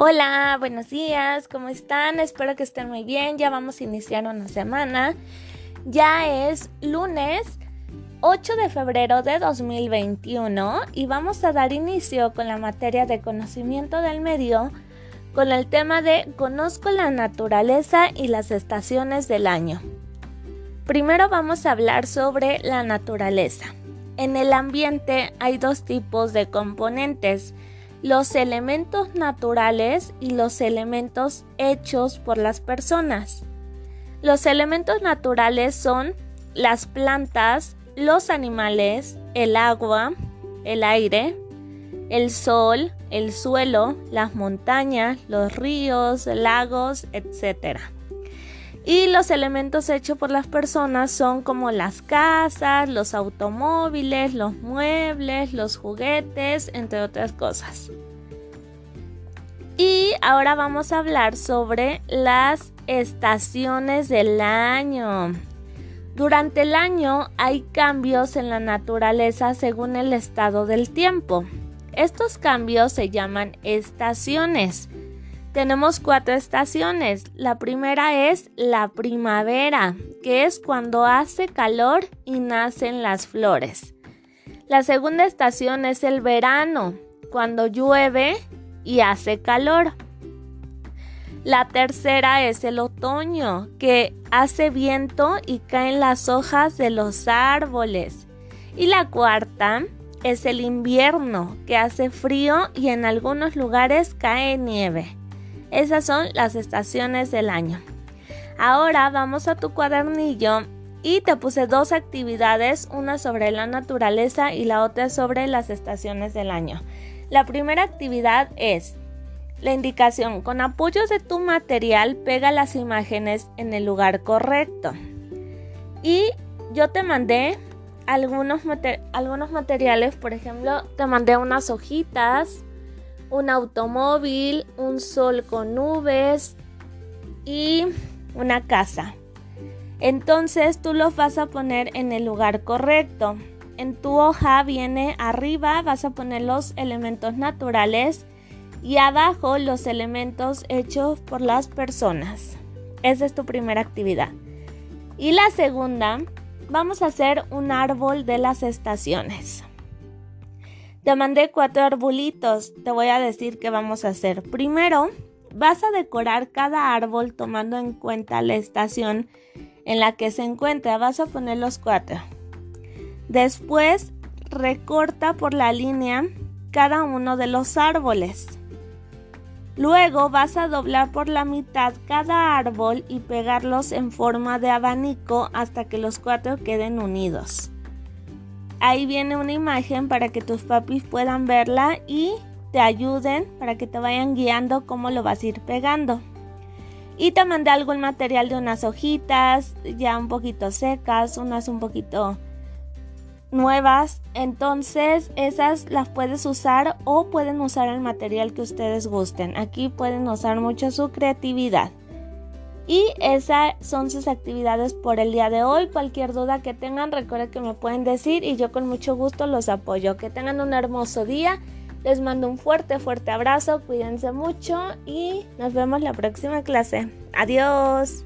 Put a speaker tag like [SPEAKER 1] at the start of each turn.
[SPEAKER 1] Hola, buenos días, ¿cómo están? Espero que estén muy bien. Ya vamos a iniciar una semana. Ya es lunes 8 de febrero de 2021 y vamos a dar inicio con la materia de conocimiento del medio con el tema de Conozco la naturaleza y las estaciones del año. Primero vamos a hablar sobre la naturaleza. En el ambiente hay dos tipos de componentes los elementos naturales y los elementos hechos por las personas. Los elementos naturales son las plantas, los animales, el agua, el aire, el sol, el suelo, las montañas, los ríos, lagos, etc. Y los elementos hechos por las personas son como las casas, los automóviles, los muebles, los juguetes, entre otras cosas. Y ahora vamos a hablar sobre las estaciones del año. Durante el año hay cambios en la naturaleza según el estado del tiempo. Estos cambios se llaman estaciones. Tenemos cuatro estaciones. La primera es la primavera, que es cuando hace calor y nacen las flores. La segunda estación es el verano, cuando llueve y hace calor. La tercera es el otoño, que hace viento y caen las hojas de los árboles. Y la cuarta es el invierno, que hace frío y en algunos lugares cae nieve. Esas son las estaciones del año. Ahora vamos a tu cuadernillo y te puse dos actividades, una sobre la naturaleza y la otra sobre las estaciones del año. La primera actividad es la indicación. Con apoyo de tu material pega las imágenes en el lugar correcto. Y yo te mandé algunos, algunos materiales, por ejemplo, te mandé unas hojitas, un automóvil, un sol con nubes y una casa. Entonces tú los vas a poner en el lugar correcto. En tu hoja viene arriba, vas a poner los elementos naturales y abajo los elementos hechos por las personas. Esa es tu primera actividad. Y la segunda, vamos a hacer un árbol de las estaciones. Te mandé cuatro arbolitos. Te voy a decir qué vamos a hacer. Primero, vas a decorar cada árbol tomando en cuenta la estación en la que se encuentra. Vas a poner los cuatro. Después, recorta por la línea cada uno de los árboles. Luego vas a doblar por la mitad cada árbol y pegarlos en forma de abanico hasta que los cuatro queden unidos. Ahí viene una imagen para que tus papis puedan verla y te ayuden para que te vayan guiando cómo lo vas a ir pegando. Y te mandé algún material de unas hojitas ya un poquito secas, unas un poquito nuevas. Entonces esas las puedes usar o pueden usar el material que ustedes gusten. Aquí pueden usar mucho su creatividad. Y esas son sus actividades por el día de hoy. Cualquier duda que tengan, recuerden que me pueden decir y yo con mucho gusto los apoyo. Que tengan un hermoso día. Les mando un fuerte, fuerte abrazo. Cuídense mucho y nos vemos la próxima clase. Adiós.